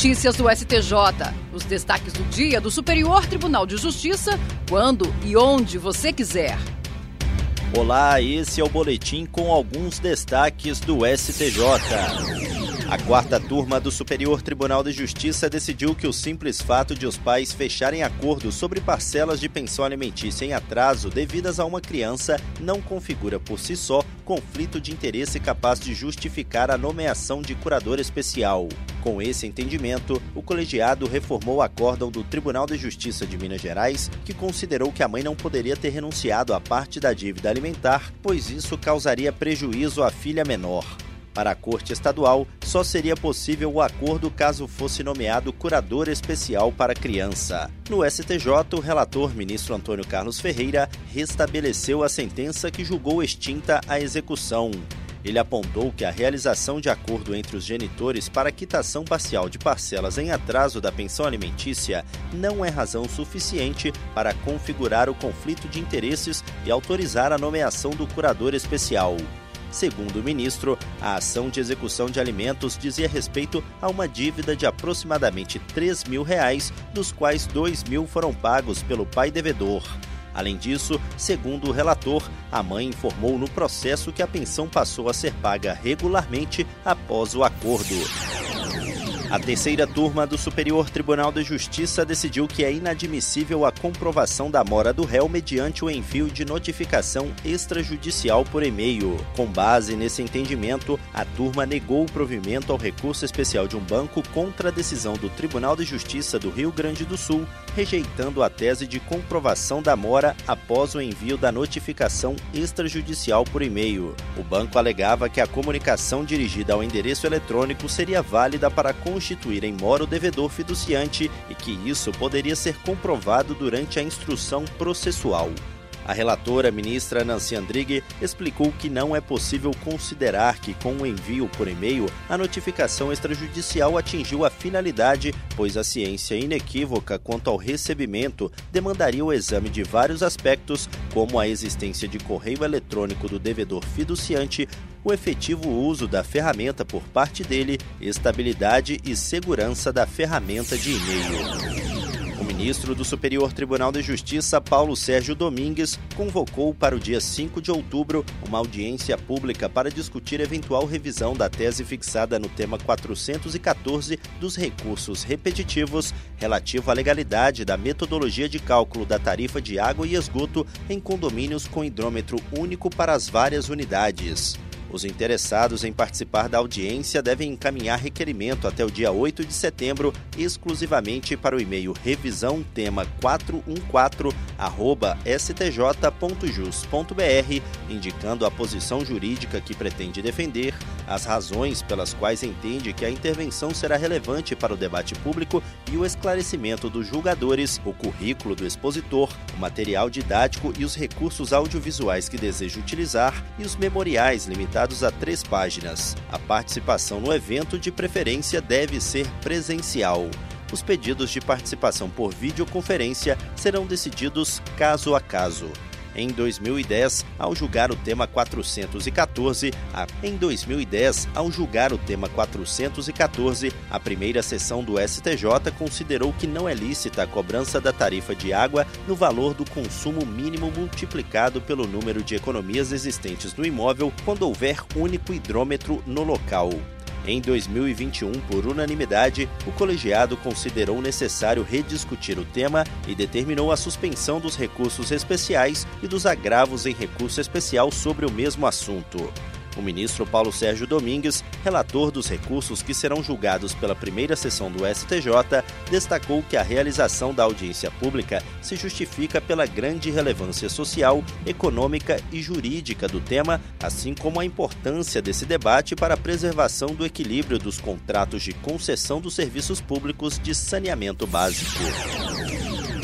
Notícias do STJ. Os destaques do dia do Superior Tribunal de Justiça, quando e onde você quiser. Olá, esse é o boletim com alguns destaques do STJ. A quarta turma do Superior Tribunal de Justiça decidiu que o simples fato de os pais fecharem acordo sobre parcelas de pensão alimentícia em atraso devidas a uma criança não configura por si só conflito de interesse capaz de justificar a nomeação de curador especial. Com esse entendimento, o colegiado reformou o acórdão do Tribunal de Justiça de Minas Gerais, que considerou que a mãe não poderia ter renunciado à parte da dívida alimentar, pois isso causaria prejuízo à filha menor. Para a Corte Estadual, só seria possível o acordo caso fosse nomeado curador especial para a criança. No STJ, o relator, ministro Antônio Carlos Ferreira, restabeleceu a sentença que julgou extinta a execução. Ele apontou que a realização de acordo entre os genitores para quitação parcial de parcelas em atraso da pensão alimentícia não é razão suficiente para configurar o conflito de interesses e autorizar a nomeação do curador especial. Segundo o ministro, a ação de execução de alimentos dizia respeito a uma dívida de aproximadamente 3 mil reais, dos quais 2 mil foram pagos pelo pai devedor. Além disso, segundo o relator, a mãe informou no processo que a pensão passou a ser paga regularmente após o acordo. A terceira turma do Superior Tribunal de Justiça decidiu que é inadmissível a comprovação da mora do réu mediante o envio de notificação extrajudicial por e-mail. Com base nesse entendimento, a turma negou o provimento ao recurso especial de um banco contra a decisão do Tribunal de Justiça do Rio Grande do Sul, rejeitando a tese de comprovação da mora após o envio da notificação extrajudicial por e-mail. O banco alegava que a comunicação dirigida ao endereço eletrônico seria válida para constituir em mora o devedor fiduciante e que isso poderia ser comprovado durante a instrução processual. A relatora, ministra Nancy Andrighi, explicou que não é possível considerar que, com o envio por e-mail, a notificação extrajudicial atingiu a finalidade, pois a ciência inequívoca quanto ao recebimento demandaria o exame de vários aspectos, como a existência de correio eletrônico do devedor fiduciante, o efetivo uso da ferramenta por parte dele, estabilidade e segurança da ferramenta de e-mail. Ministro do Superior Tribunal de Justiça, Paulo Sérgio Domingues, convocou para o dia 5 de outubro uma audiência pública para discutir eventual revisão da tese fixada no tema 414 dos recursos repetitivos relativo à legalidade da metodologia de cálculo da tarifa de água e esgoto em condomínios com hidrômetro único para as várias unidades. Os interessados em participar da audiência devem encaminhar requerimento até o dia 8 de setembro, exclusivamente para o e-mail revisão tema 414@stj.jus.br, indicando a posição jurídica que pretende defender, as razões pelas quais entende que a intervenção será relevante para o debate público e o esclarecimento dos julgadores, o currículo do expositor, o material didático e os recursos audiovisuais que deseja utilizar e os memoriais limitados limitados a três páginas. A participação no evento, de preferência, deve ser presencial. Os pedidos de participação por videoconferência serão decididos caso a caso em 2010 ao julgar o tema 414. A, em 2010, ao julgar o tema 414, a primeira sessão do STJ considerou que não é lícita a cobrança da tarifa de água no valor do consumo mínimo multiplicado pelo número de economias existentes no imóvel quando houver único hidrômetro no local. Em 2021, por unanimidade, o colegiado considerou necessário rediscutir o tema e determinou a suspensão dos recursos especiais e dos agravos em recurso especial sobre o mesmo assunto. O ministro Paulo Sérgio Domingues, relator dos recursos que serão julgados pela primeira sessão do STJ, destacou que a realização da audiência pública se justifica pela grande relevância social, econômica e jurídica do tema, assim como a importância desse debate para a preservação do equilíbrio dos contratos de concessão dos serviços públicos de saneamento básico.